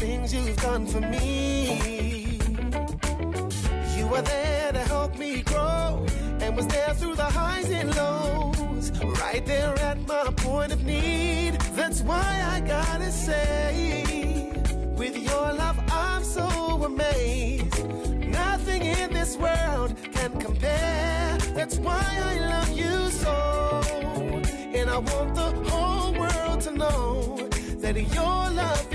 things you've done for me. You were there to help me grow and was there through the highs and lows, right there at my point of need. That's why I gotta say, with your love I'm so amazed. Nothing in this world can compare. That's why I love you so. And I want the whole world to know that your love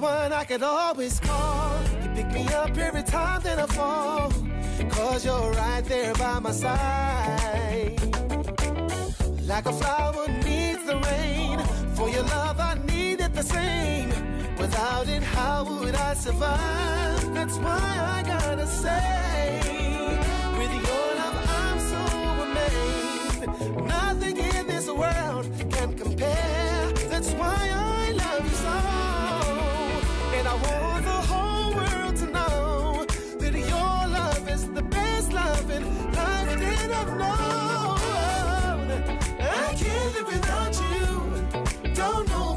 one I can always call. You pick me up every time that I fall. Cause you're right there by my side. Like a flower needs the rain. For your love, I need it the same. Without it, how would I survive? That's why I gotta say, with your love, I'm so amazed. Nothing in this world can compare. And I want the whole world to know that your love is the best love in life that I've known. I can't live without you. Don't know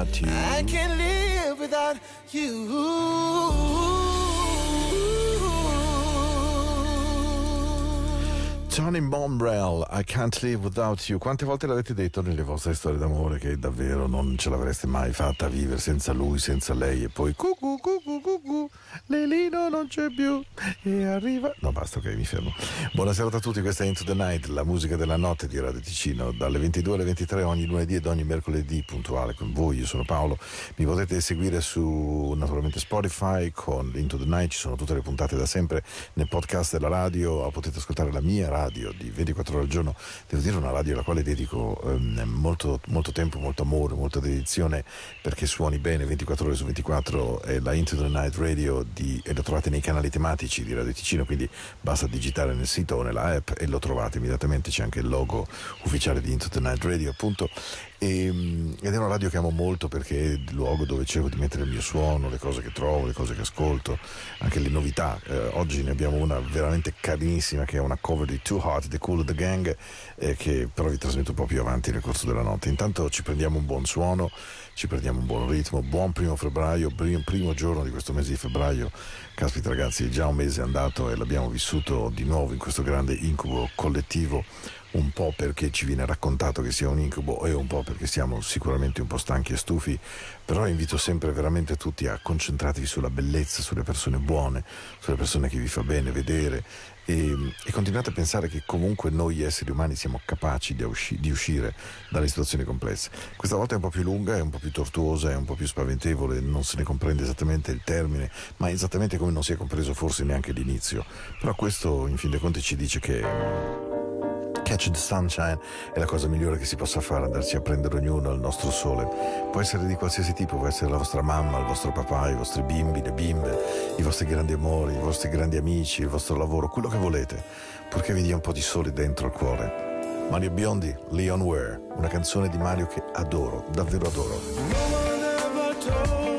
can't live you. Johnny Mombrell, I can't live without you. Quante volte l'avete detto nelle vostre storie d'amore che davvero non ce l'avreste mai fatta vivere senza lui, senza lei e poi cucù cucù cucù, Lelino non c'è più e arriva... No basta, ok, mi fermo. Buonasera a tutti, questa è Into the Night, la musica della notte di Radio Ticino, dalle 22 alle 23 ogni lunedì ed ogni mercoledì puntuale con voi. Io sono Paolo, mi potete seguire su naturalmente Spotify con Into the Night, ci sono tutte le puntate da sempre nel podcast della radio, potete ascoltare la mia radio di 24 ore al giorno, devo dire una radio alla quale dedico ehm, molto, molto tempo, molto amore, molta dedizione perché suoni bene 24 ore su 24, è la Into the Night Radio di, e lo trovate nei canali tematici di Radio Ticino, quindi basta digitare nel sito o nella app e lo trovate immediatamente, c'è anche il logo ufficiale di Into the Night Radio appunto e, ed è una radio che amo molto perché è il luogo dove cerco di mettere il mio suono, le cose che trovo, le cose che ascolto, anche le novità. Eh, oggi ne abbiamo una veramente carinissima che è una cover di Too Hot, The Cool of the Gang, eh, che però vi trasmetto un po' più avanti nel corso della notte. Intanto ci prendiamo un buon suono, ci prendiamo un buon ritmo, buon primo febbraio, primo giorno di questo mese di febbraio. Caspita ragazzi, è già un mese andato e l'abbiamo vissuto di nuovo in questo grande incubo collettivo un po' perché ci viene raccontato che sia un incubo e un po' perché siamo sicuramente un po' stanchi e stufi, però invito sempre veramente tutti a concentrarvi sulla bellezza, sulle persone buone, sulle persone che vi fa bene vedere e, e continuate a pensare che comunque noi esseri umani siamo capaci di, usci- di uscire dalle situazioni complesse. Questa volta è un po' più lunga, è un po' più tortuosa, è un po' più spaventevole, non se ne comprende esattamente il termine, ma esattamente come non si è compreso forse neanche l'inizio. Però questo in fin dei conti ci dice che Catch the Sunshine è la cosa migliore che si possa fare, andarci a prendere ognuno il nostro sole. Può essere di qualsiasi tipo, può essere la vostra mamma, il vostro papà, i vostri bimbi, le bimbe, i vostri grandi amori, i vostri grandi amici, il vostro lavoro, quello che volete, purché vi dia un po' di sole dentro al cuore. Mario Biondi, Leon Ware, una canzone di Mario che adoro, davvero adoro. No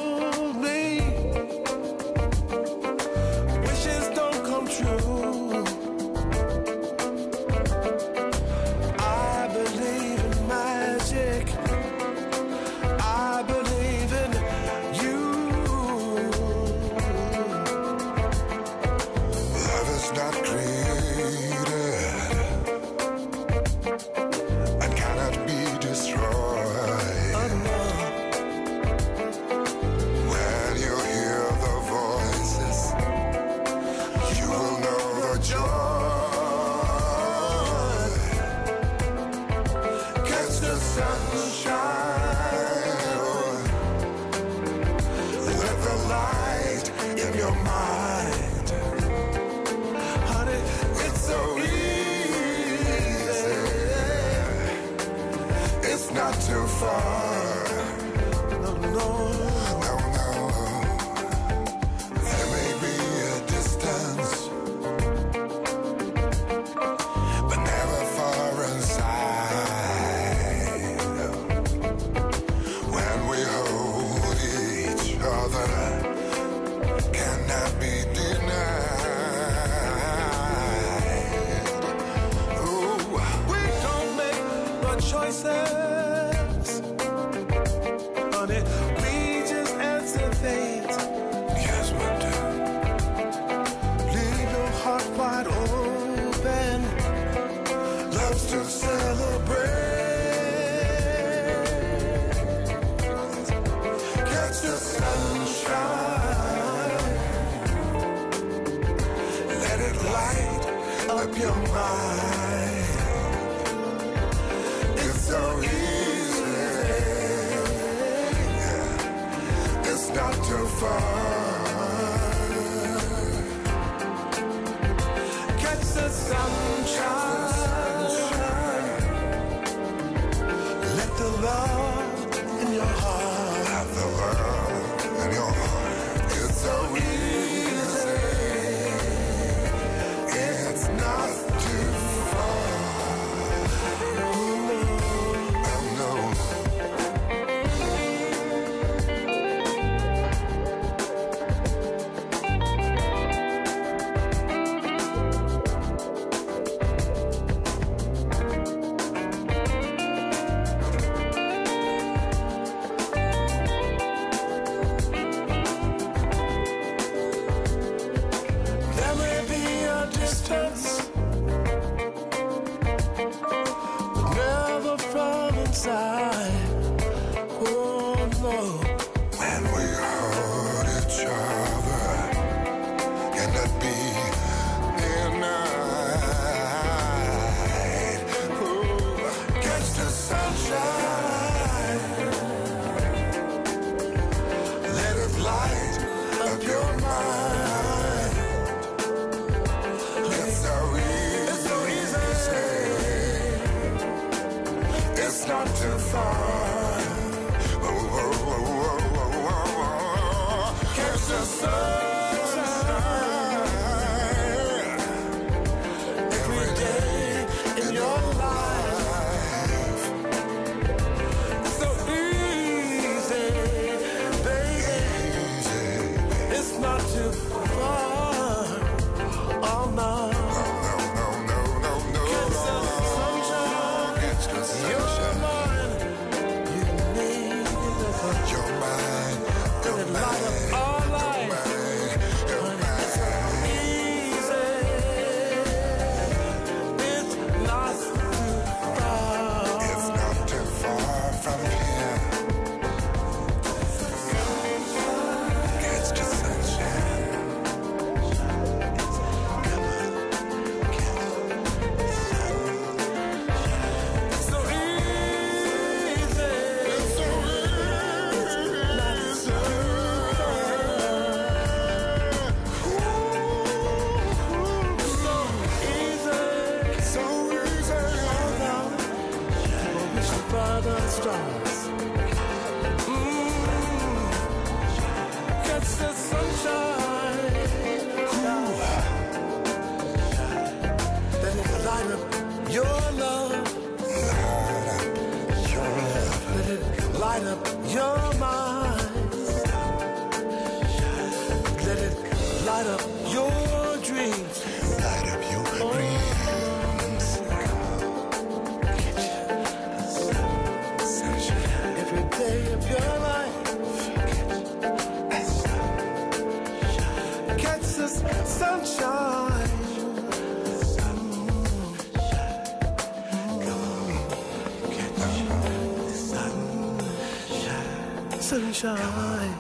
sunshine.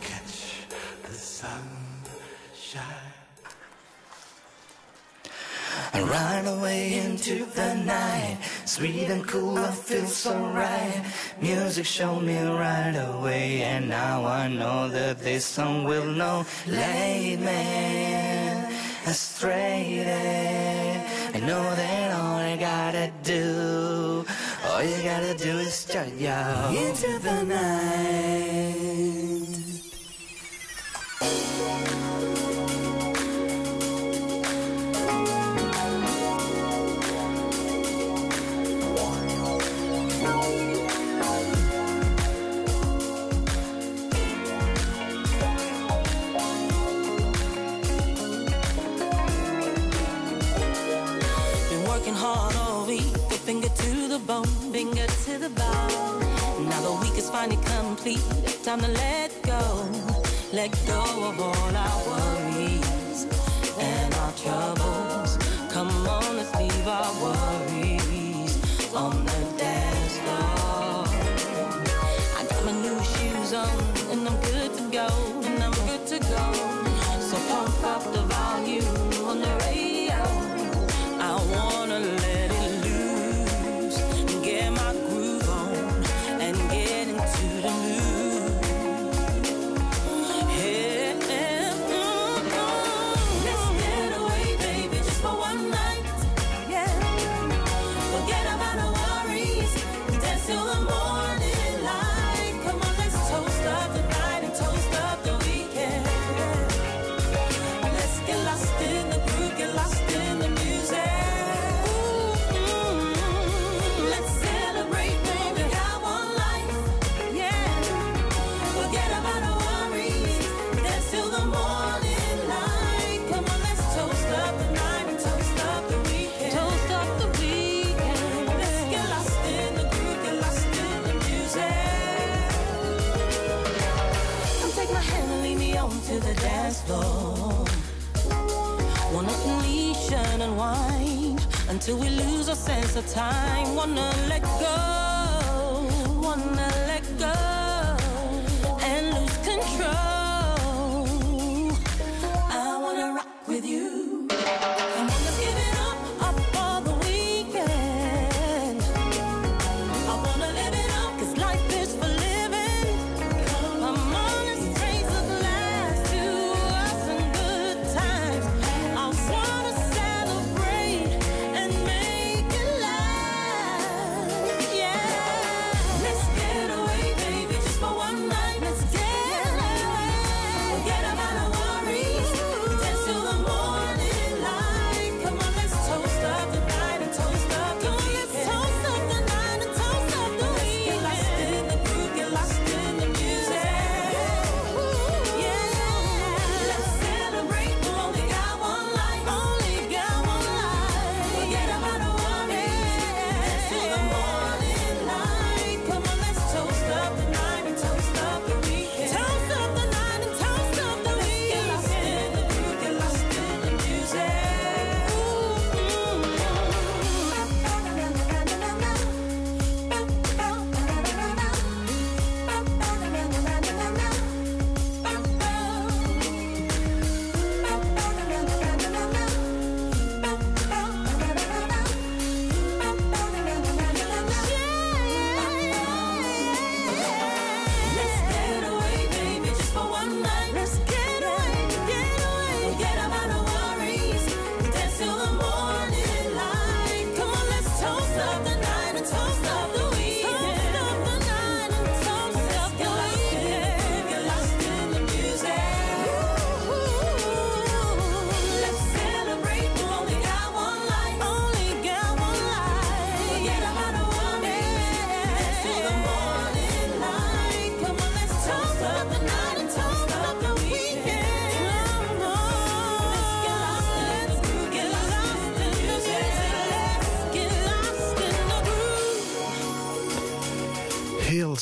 Catch the sunshine. And run away into the night, sweet and cool, I feel so right. Music showed me right away, and now I know that this song will know. Late me astray. I know that all I gotta do all you gotta do is jump, y'all Into the night. Been working hard all week, the finger too finger to the bone. Now the week is finally complete. Time to let go. Let go of all our worries and our troubles. Come on, let's leave our worries on the dance floor. I got my new shoes on and I'm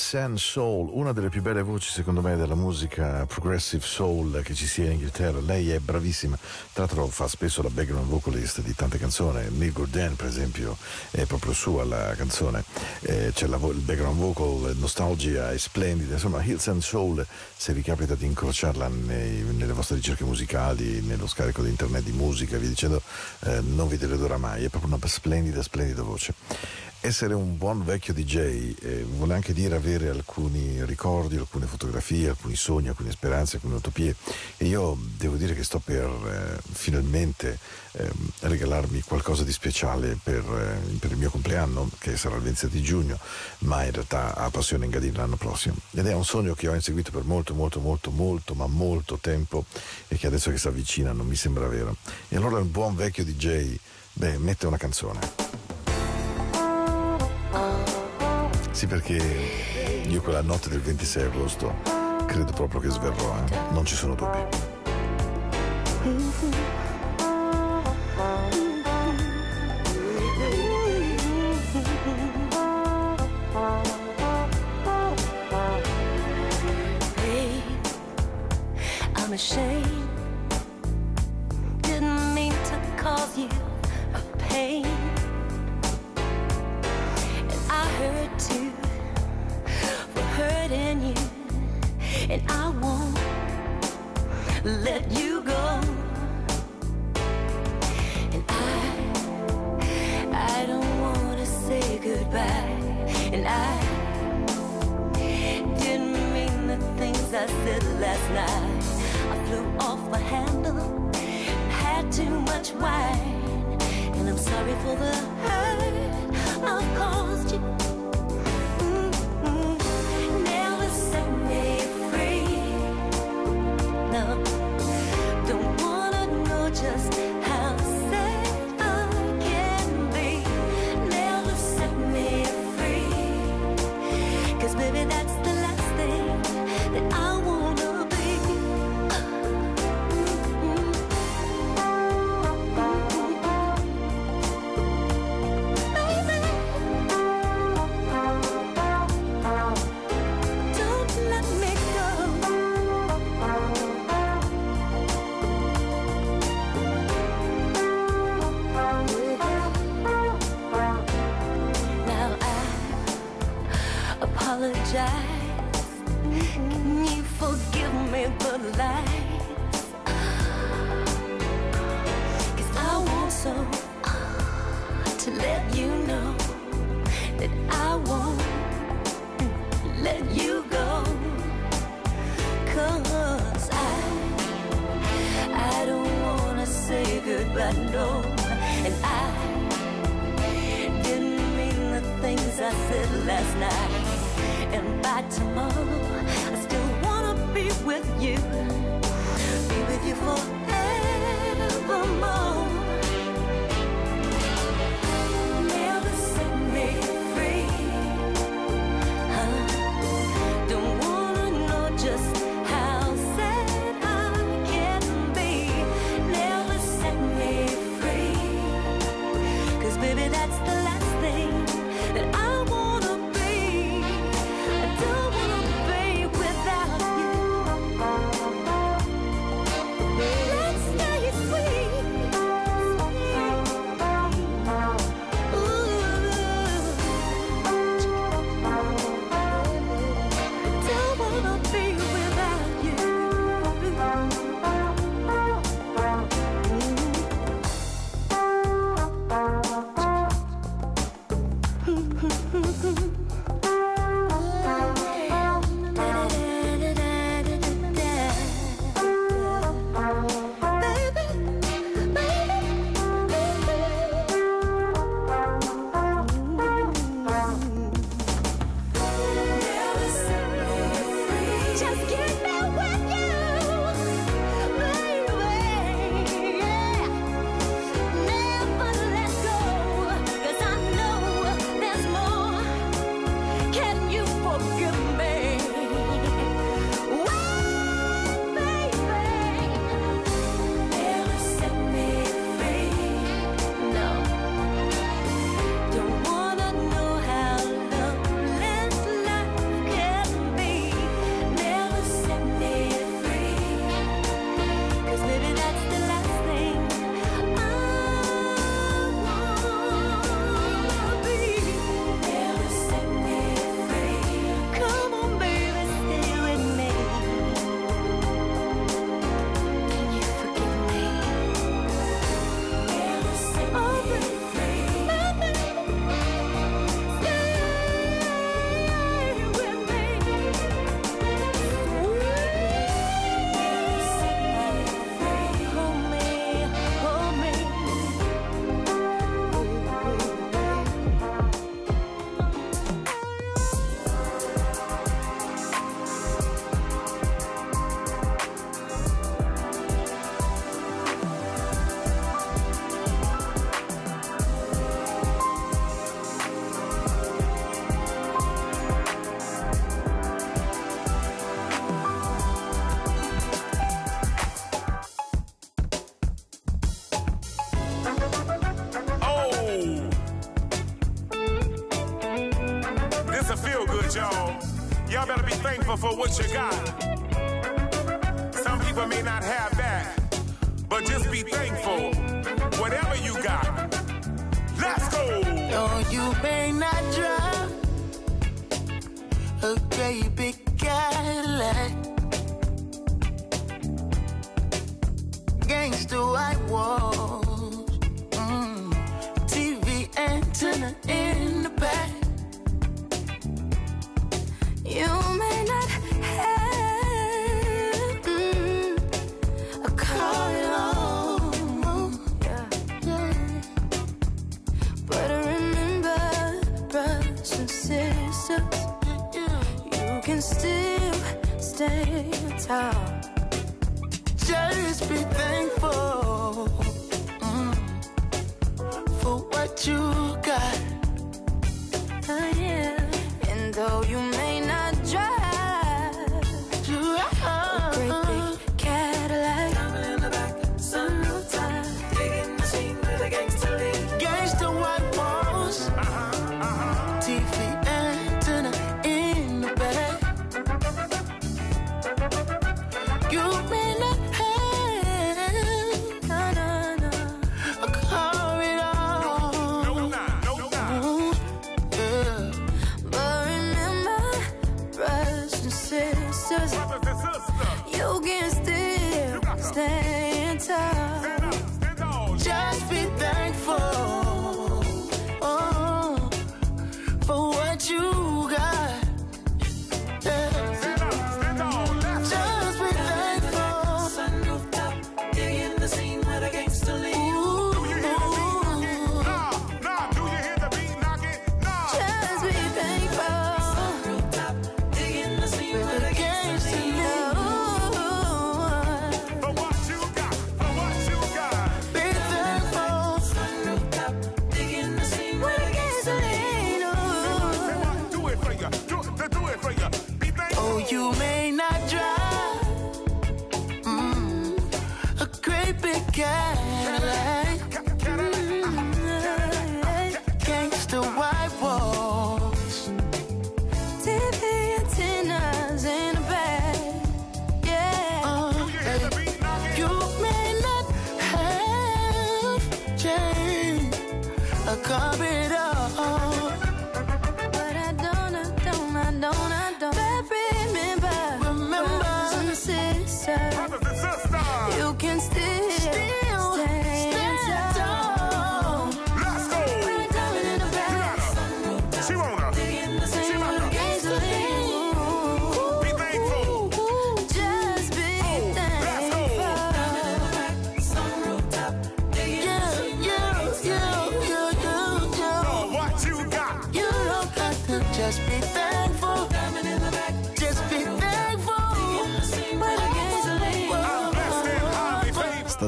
Hills and Soul, una delle più belle voci secondo me della musica progressive soul che ci sia in Inghilterra. Lei è bravissima, tra l'altro fa spesso la background vocalist di tante canzoni. Neil Gordon per esempio è proprio sua la canzone, eh, c'è la, il background vocal, Nostalgia è splendida. Insomma, Hills and Soul, se vi capita di incrociarla nei, nelle vostre ricerche musicali, nello scarico di internet di musica via dicendo, eh, non vi deluderà mai, è proprio una splendida, splendida voce. Essere un buon vecchio DJ eh, vuole anche dire avere alcuni ricordi, alcune fotografie, alcuni sogni, alcune speranze, alcune utopie. E io devo dire che sto per eh, finalmente eh, regalarmi qualcosa di speciale per, eh, per, il mio compleanno che sarà il 27 giugno ma in realtà ha passione in Gadin l'anno prossimo. Ed è un sogno che ho inseguito per molto molto molto molto ma molto tempo e che adesso che si avvicina non mi sembra vero. E allora un buon vecchio DJ beh mette una canzone Sì, perché io quella notte del 26 agosto credo proprio che sverrò, eh? non ci sono dubbi. I'm ashamed. What you got. Some people may not have that, but just be thankful. Whatever you got. Let's go. Oh, you may not drive a great big Cadillac. Gangsta white walls, mm. TV antenna great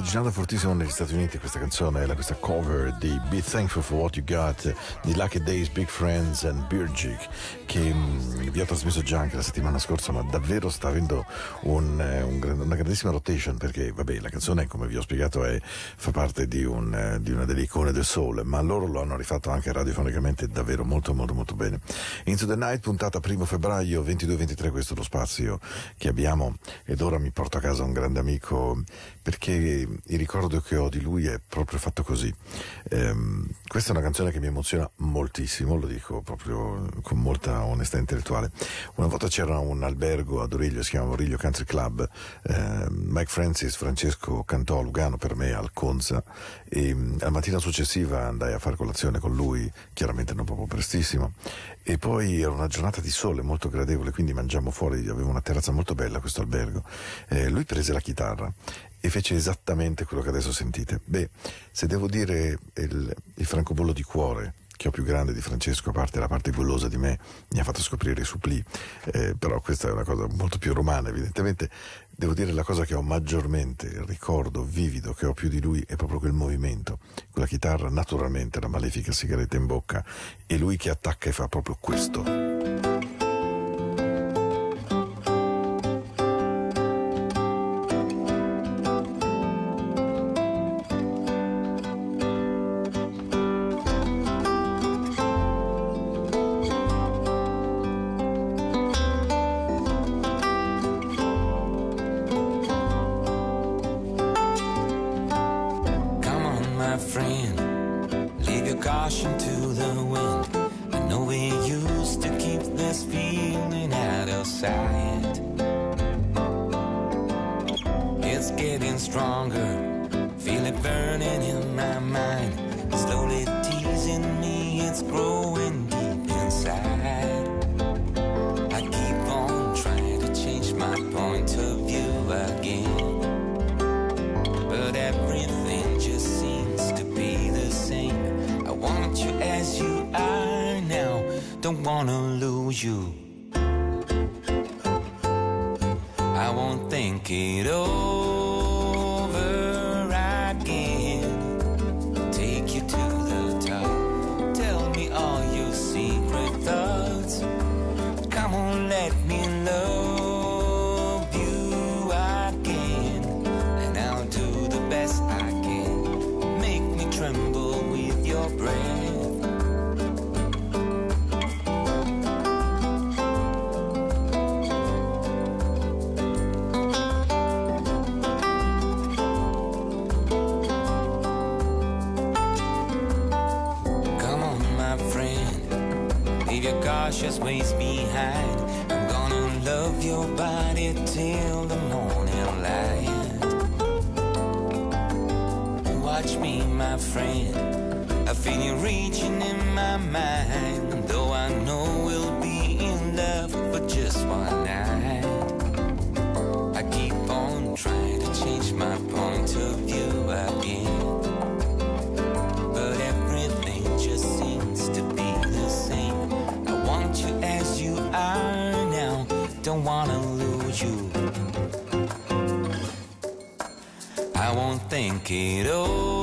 girando fortissimo negli Stati Uniti questa canzone, questa cover di Be Thankful for What You Got di Lucky Days, Big Friends and Birgic che mm, vi ho trasmesso già anche la settimana scorsa ma davvero sta avendo un, eh, un una grandissima rotation perché vabbè la canzone come vi ho spiegato è, fa parte di, un, eh, di una delle icone del soul ma loro lo hanno rifatto anche radiofonicamente davvero molto molto molto bene. Into the Night puntata primo febbraio 22-23 questo è lo spazio che abbiamo ed ora mi porto a casa un grande amico perché il ricordo che ho di lui è proprio fatto così. Ehm, questa è una canzone che mi emoziona moltissimo, lo dico proprio con molta onestà intellettuale. Una volta c'era un albergo ad Origlio, si chiamava Origlio Country Club, ehm, Mike Francis, Francesco cantò a Lugano per me al Conza e mm, la mattina successiva andai a fare colazione con lui, chiaramente non proprio prestissimo, e poi era una giornata di sole molto gradevole, quindi mangiamo fuori, aveva una terrazza molto bella questo albergo. Eh, lui prese la chitarra e fece esattamente quello che adesso sentite. Beh, se devo dire il, il francobollo di cuore che ho più grande di Francesco, a parte la parte golosa di me, mi ha fatto scoprire i suppli, eh, però questa è una cosa molto più romana, evidentemente. Devo dire la cosa che ho maggiormente, il ricordo vivido che ho più di lui è proprio quel movimento, quella chitarra, naturalmente la malefica sigaretta in bocca e lui che attacca e fa proprio questo. cautious ways behind. I'm gonna love your body till the morning light. Watch me, my friend. I feel you reaching in my mind. make it all.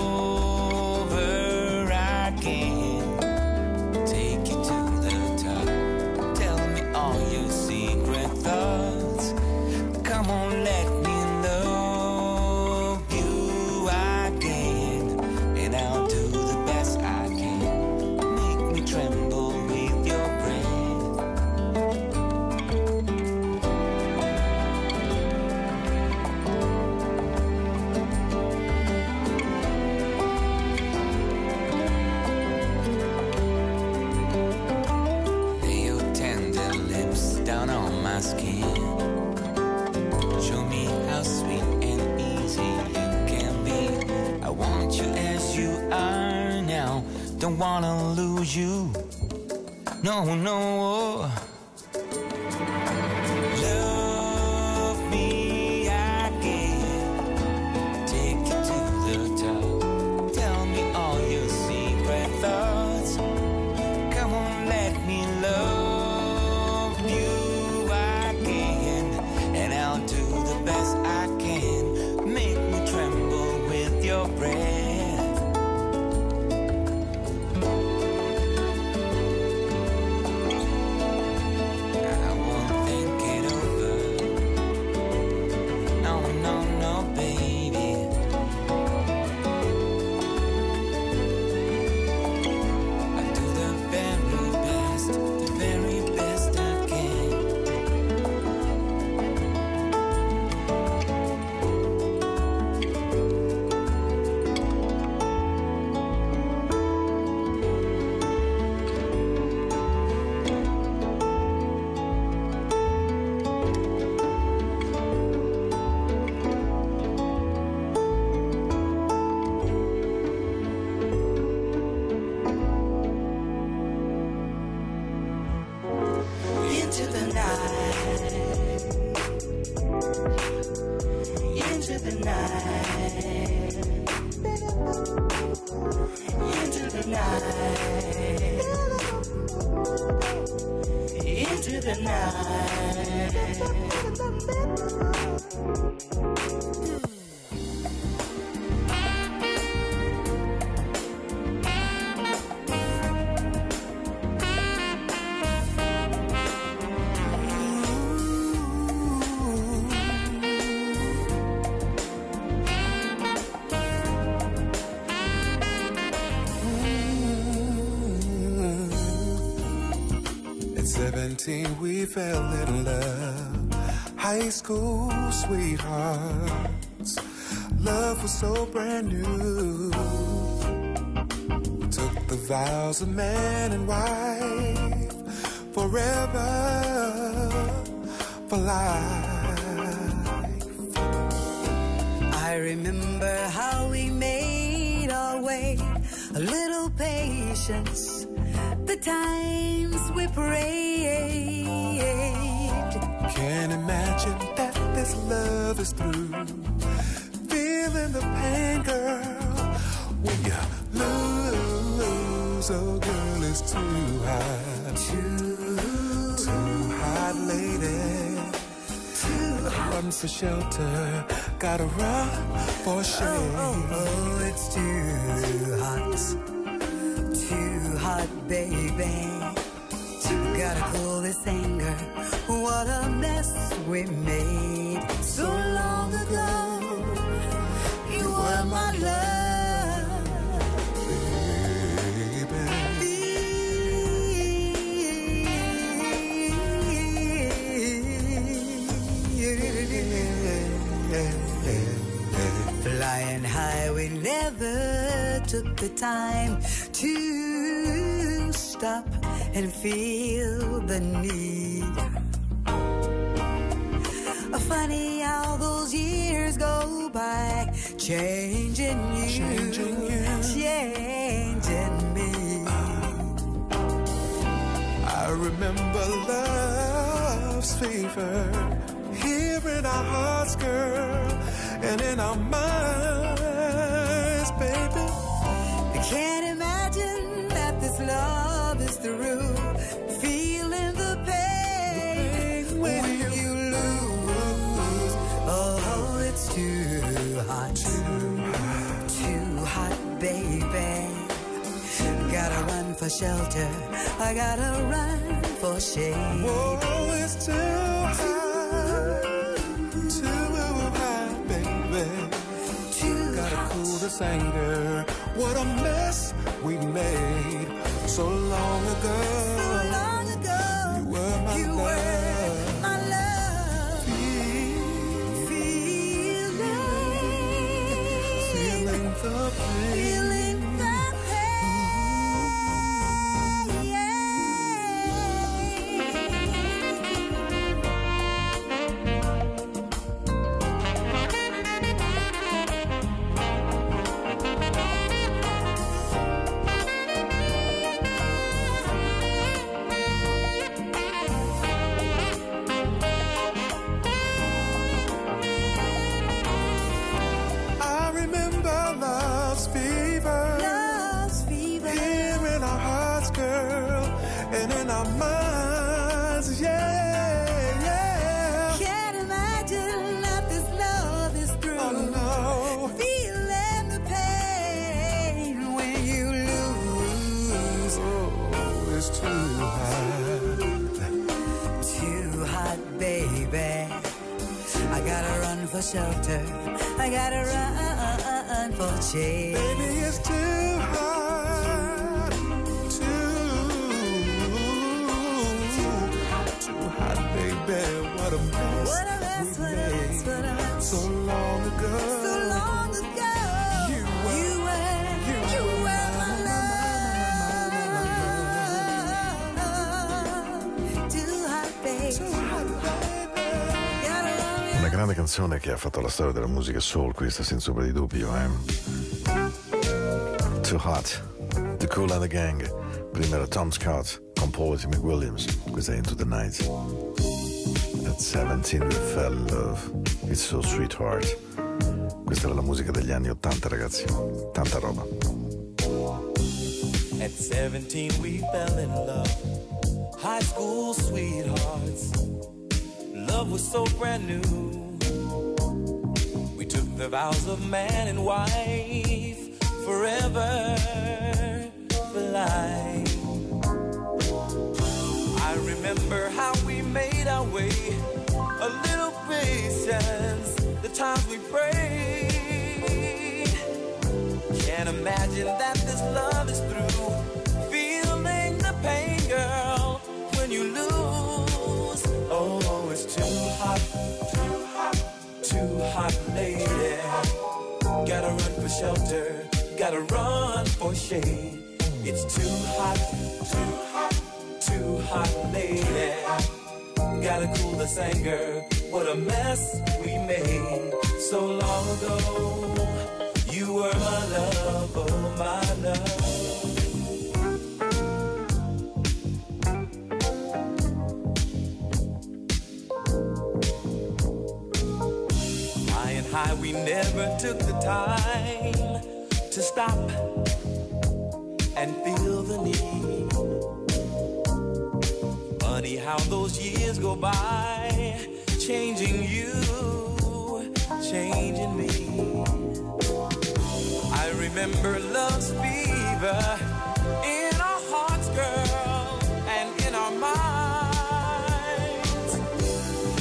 17, we fell in love. High school sweethearts. Love was so brand new. Took the vows of man and wife forever for life. I remember how we made our way, a little patience times we prayed. Can't imagine that this love is through. Feeling the pain, girl, when you lose. Oh, girl, it's too hot. Too, too hot, lady. Too hot. Run for shelter, gotta run for shade. Oh, oh, oh, it's too hot. Hot, baby. Gotta cool this anger. What a mess we made so long ago. You were my love. baby. Flying high, we never took the time to stop and feel the need. Funny how those years go by, changing you, Changing you. changing me. I remember love's fever here in our hearts, girl, and in our minds, baby. I can't imagine through. Feeling the pain when you lose. Oh, it's too hot. Too hot, baby. Gotta run for shelter. I gotta run for shade. Whoa, it's too hot, too hot, baby. Too Gotta hot. cool this anger. What a mess we made so long ago. So long ago, You were my you were so long ago. So long ago, You were- you were, you you were were my love. Too hot, babe. Gotta run, Una grande canzone che ha fatto la storia della musica soul, questa senza ombra di dubbio, eh. Too Hot, The Cool and the Gang. Prima era Tom Scott con Paul McWilliams. Questa è Into the Night. At 17 we fell love. It's so sweetheart. Questa era la musica degli anni 80, ragazzi. Tanta roba. At 17, we fell in love. High school sweethearts. Love was so brand new. We took the vows of man and wife forever for life. I remember how we made our way. Patience, the times we prayed. Can't imagine that this love is through. Feeling the pain, girl, when you lose. Oh, it's too hot, too hot, too hot, lady. Gotta run for shelter, gotta run for shade. It's too hot, too hot, too hot, lady. Gotta cool this anger. What a mess we made so long ago. You were my love, oh my love. High and high, we never took the time to stop and feel the need. Funny how those years go by, changing you, changing me. I remember love's fever in our hearts, girl, and in our minds.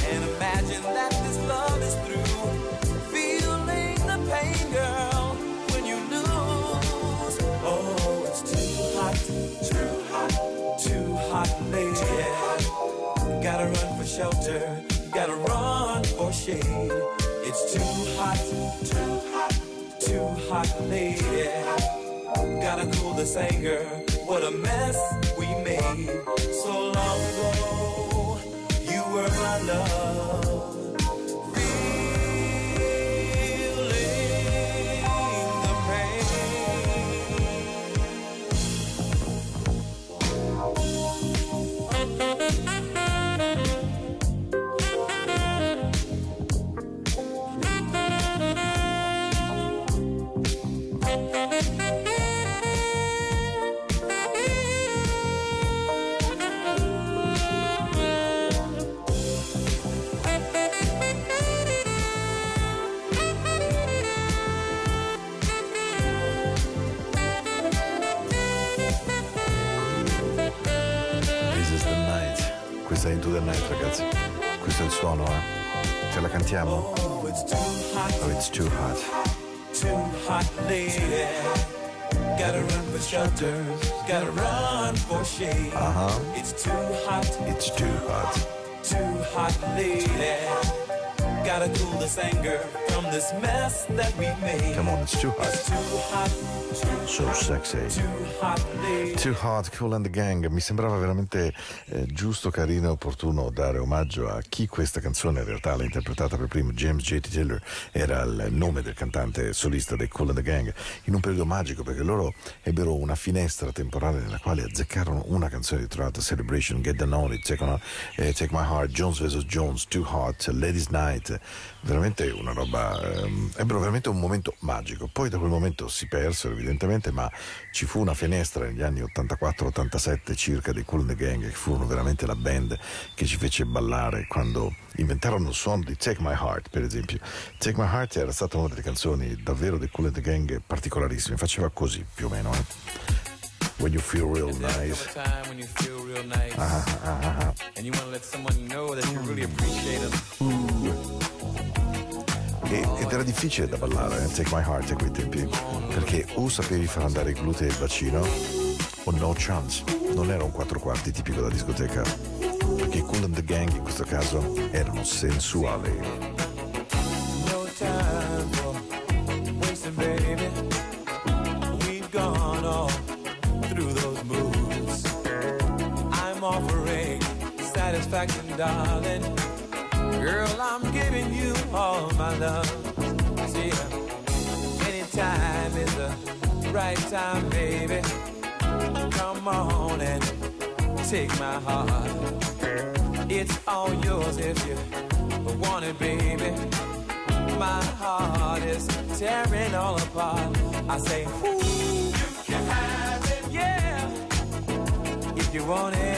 Can't imagine that this love is through. Feeling the pain, girl, when you lose. Oh, it's too hot, too hot, too hot, lady. Gotta run for shelter, gotta run for shade. It's too hot, too hot, too hot, lady. Gotta cool this anger. What a mess we made so long ago. You were my love. Suono, eh. Ce la cantiamo? Oh, it's too hot, Oh, it's too hot. too hot, lady. Gotta run for shelter, gotta run for shade. Uh-huh. It's too hot, It's too hot. too hot, lady. Gotta cool this anger from this mess that we made. Come on, it's too hot. It's too hot, too So sexy. too hot, lady. Too Hot, Cool and the Gang. Mi sembrava veramente eh, giusto, carino e opportuno dare omaggio a chi questa canzone in realtà l'ha interpretata per primo. James J.T. Taylor era il nome del cantante solista dei Cool and the Gang. In un periodo magico perché loro ebbero una finestra temporale nella quale azzeccarono una canzone ritrovata: Celebration, Get Down On It, Take, on, eh, Take My Heart, Jones vs. Jones, Too Hot, Ladies Night. Veramente una roba. ehm, ebbero veramente un momento magico. Poi da quel momento si persero, evidentemente, ma ci fu una finestra negli anni 84-87 circa dei Cool and the Gang, che furono veramente la band che ci fece ballare quando inventarono il suono di Take My Heart, per esempio. Take My Heart era stata una delle canzoni davvero dei Cool and the Gang particolarissime, faceva così più o meno. Eh. When you feel real nice. There's a time when you feel real nice. Ah, ah, ah, ah. And you want to let someone know that you really appreciate them. E- ed era difficile da ballare, eh, Take My Heart a quei tempi, perché o sapevi far andare i glutei e il bacino, o no chance. Non era un quattro quarti tipico da discoteca, perché i Cool and the Gang in questo caso erano sensuali. No time for wasting, baby. We've gone all through those moves. I'm offering satisfaction, darling. Girl, I'm giving you all my love. See, anytime is the right time, baby. Come on and take my heart. It's all yours if you want it, baby. My heart is tearing all apart. I say, Ooh, you can have it, yeah. If you want it,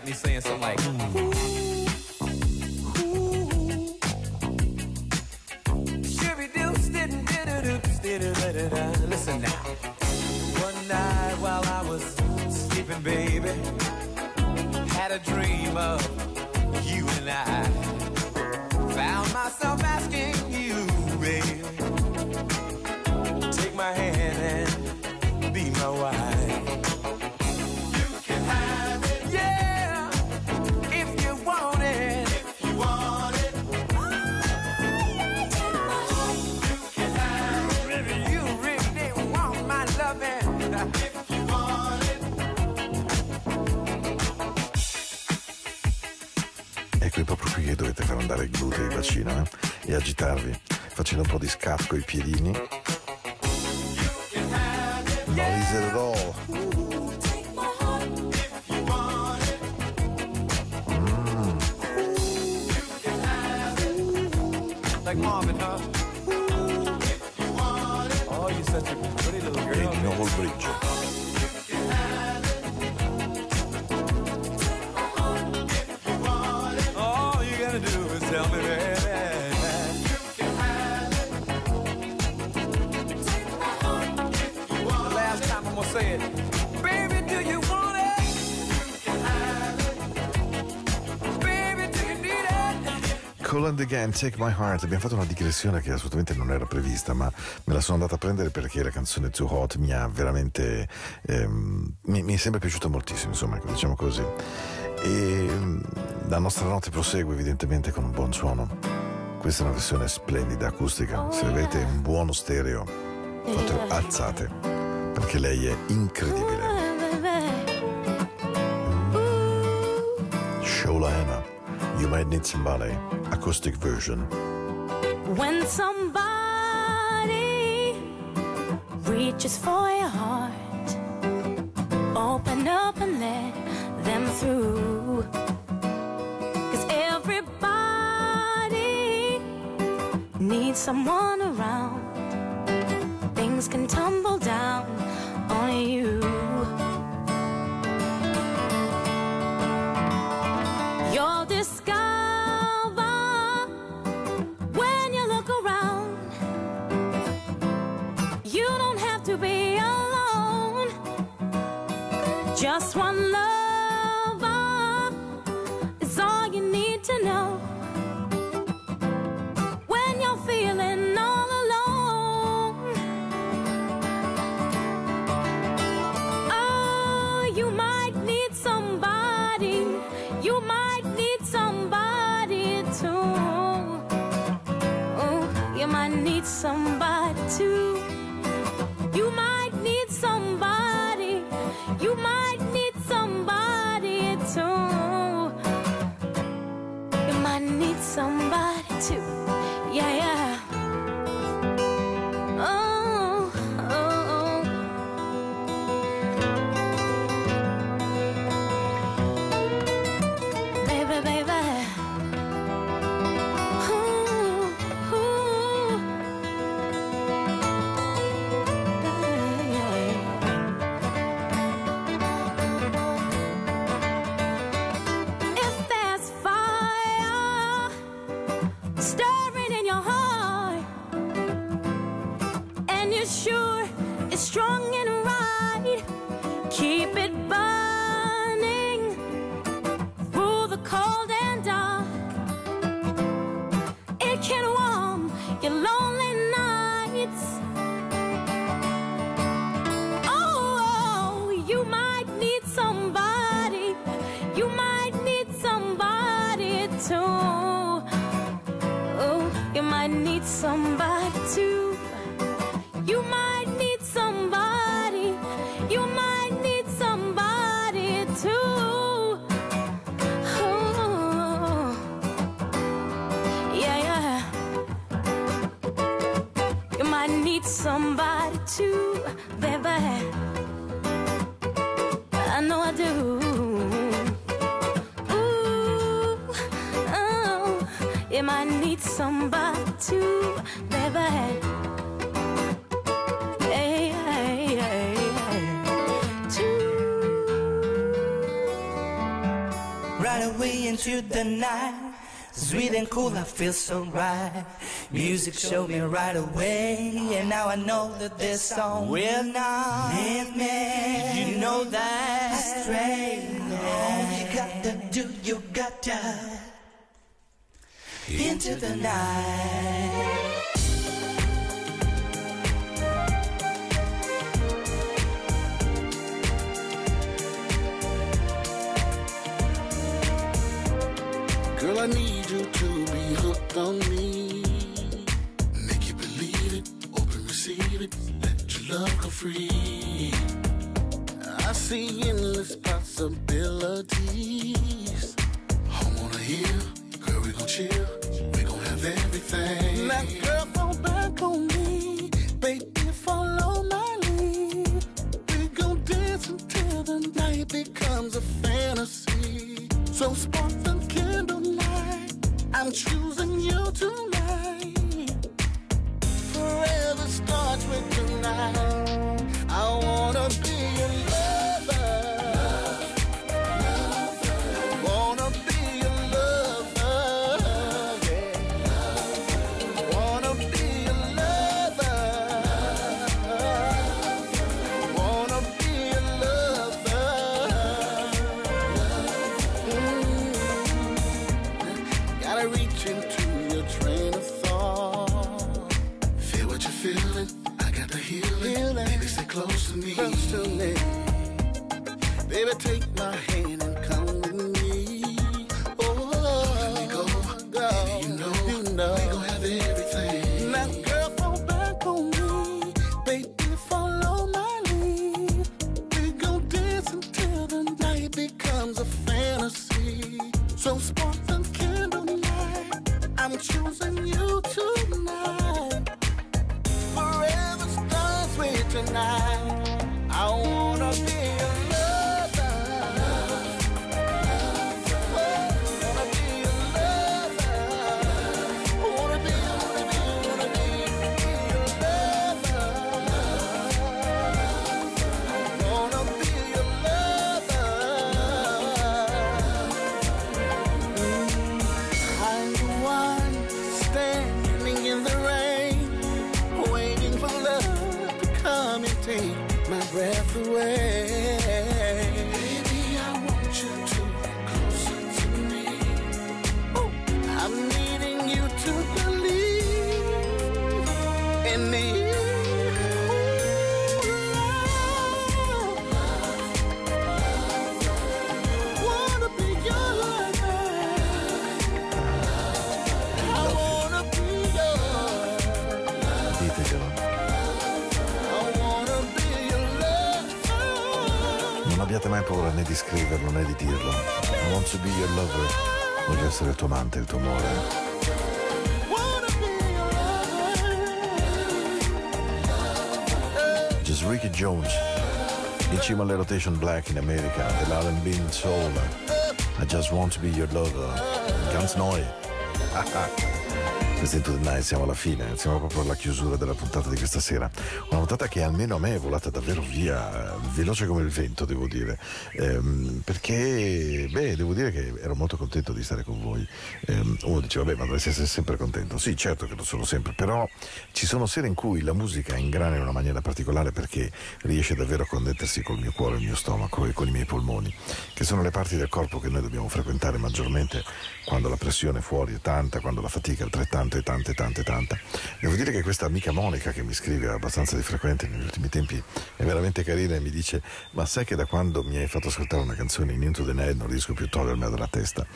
got me saying something like, like Marvin, huh? Can't Take My Heart. Abbiamo fatto una digressione che assolutamente non era prevista, ma me la sono andata a prendere perché la canzone Too Hot mi ha veramente. Ehm, mi, mi, è sempre piaciuta moltissimo, insomma, ecco, diciamo così. E mm, la nostra notte prosegue evidentemente con un buon suono. Questa è una versione splendida, acustica. Oh, Se avete un buono stereo, fate alzate, perché lei è incredibile. Need Somebody, acoustic version. When somebody reaches for your heart, open up and let them through. Cause everybody needs someone around. Things can tumble. I need somebody to never a To right away into the night, sweet and cool, I feel so right. Music showed me right away, and now I know that this song will not leave me. You know that straight. All you gotta do, you gotta into the night. Girl, I need you to be hooked on me. Make you believe it, open, receive it, let your love go free. I see endless possibilities. I wanna hear, chill, we gon' have everything. Now, girl, fall back on me, baby, follow my lead. We gon' dance until the night becomes a fantasy. So spark the candlelight. I'm choosing you tonight. Forever starts with tonight. I wanna be your close to me. Close to me. Baby, take my hand and come black in America, dell'R&B in soul. I just want to be your lover. Ganz neu. Night, siamo alla fine, siamo proprio alla chiusura della puntata di questa sera. Una puntata che almeno a me è volata davvero via, veloce come il vento, devo dire. Ehm, perché, beh, devo dire che ero molto contento di stare con voi. Ehm, uno dice, vabbè, ma dovresti essere sempre contento. Sì, certo che lo sono sempre, però ci sono sere in cui la musica ingrana in una maniera particolare perché riesce davvero a connettersi col mio cuore, il mio stomaco e con i miei polmoni, che sono le parti del corpo che noi dobbiamo frequentare maggiormente quando la pressione fuori è tanta, quando la fatica è altrettanta e tanta e tanta e tanta. Devo dire che questa amica Monica che mi scrive abbastanza di frequente negli ultimi tempi è veramente carina e mi dice ma sai che da quando mi hai fatto ascoltare una canzone in Into the Night non riesco più a togliermela dalla testa?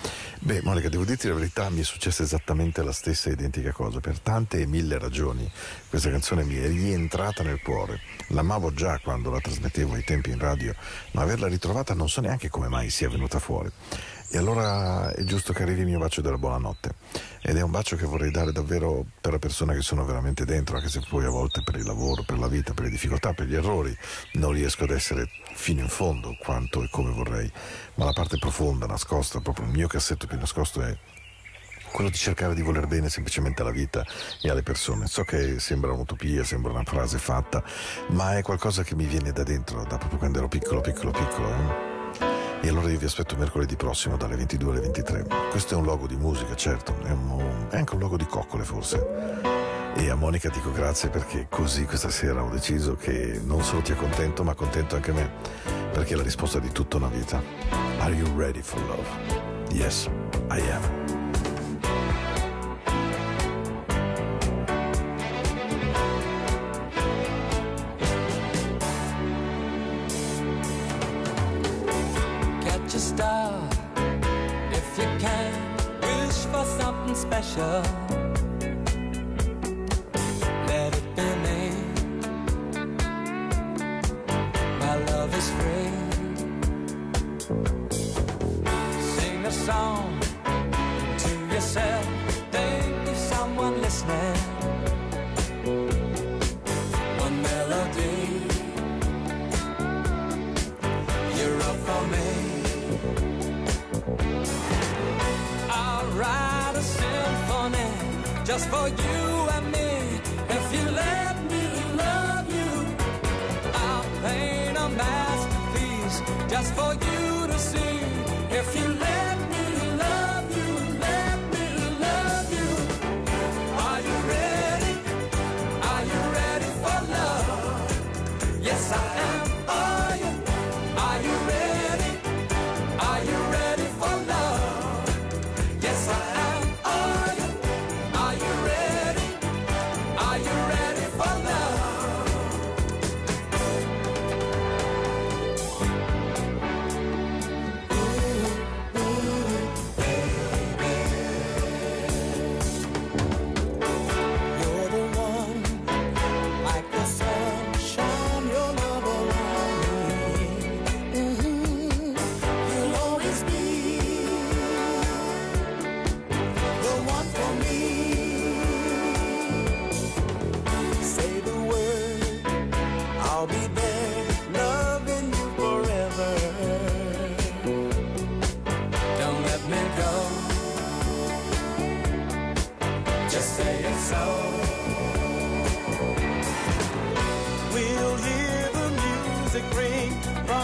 Beh Monica devo dirti la verità mi è successa esattamente la stessa identica cosa per tante e mille ragioni questa canzone mi è rientrata nel cuore l'amavo già quando la trasmettevo ai tempi in radio ma averla ritrovata non so neanche come mai sia venuta fuori e allora è giusto che arrivi il mio bacio della buonanotte. Ed è un bacio che vorrei dare davvero per le persone che sono veramente dentro, anche se poi a volte per il lavoro, per la vita, per le difficoltà, per gli errori, non riesco ad essere fino in fondo quanto e come vorrei. Ma la parte profonda, nascosta, proprio il mio cassetto più nascosto è quello di cercare di voler bene semplicemente alla vita e alle persone. So che sembra un'utopia, sembra una frase fatta, ma è qualcosa che mi viene da dentro, da proprio quando ero piccolo, piccolo, piccolo. eh. E allora io vi aspetto mercoledì prossimo dalle 22 alle 23. Questo è un logo di musica, certo, è, un, è anche un logo di coccole forse. E a Monica dico grazie perché così questa sera ho deciso che non solo ti accontento, ma accontento anche me, perché è la risposta di tutta una vita. Are you ready for love? Yes, I am. a star if you can. Wish for something special.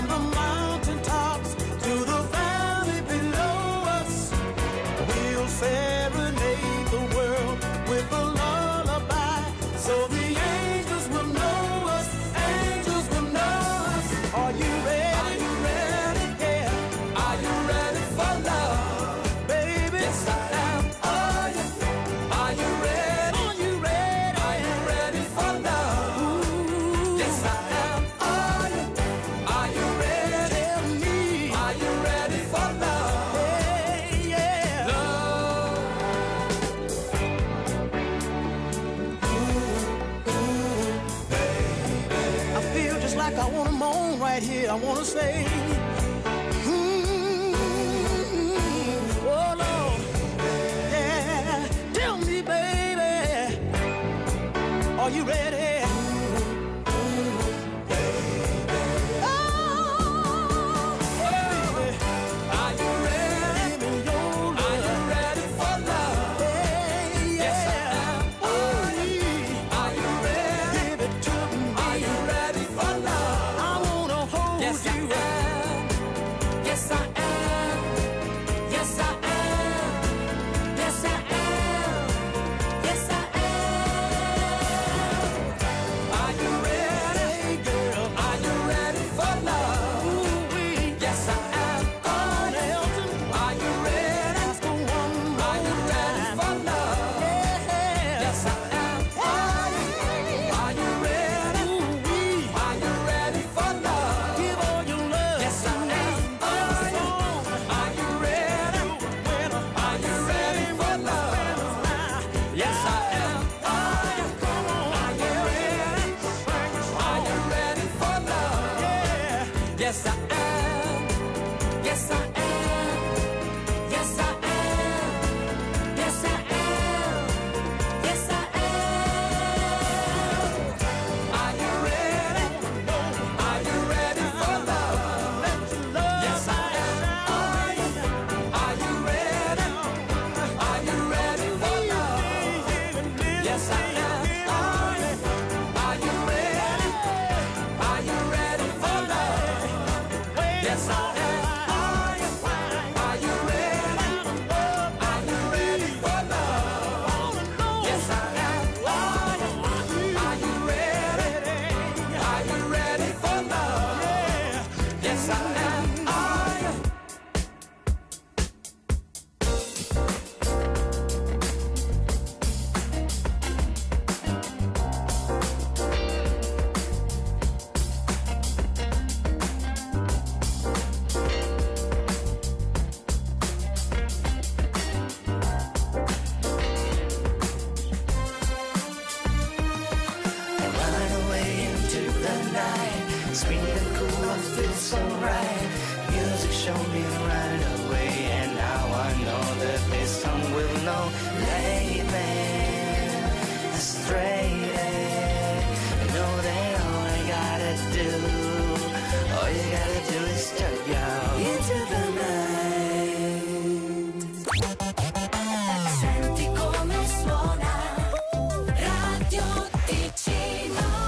compromise. say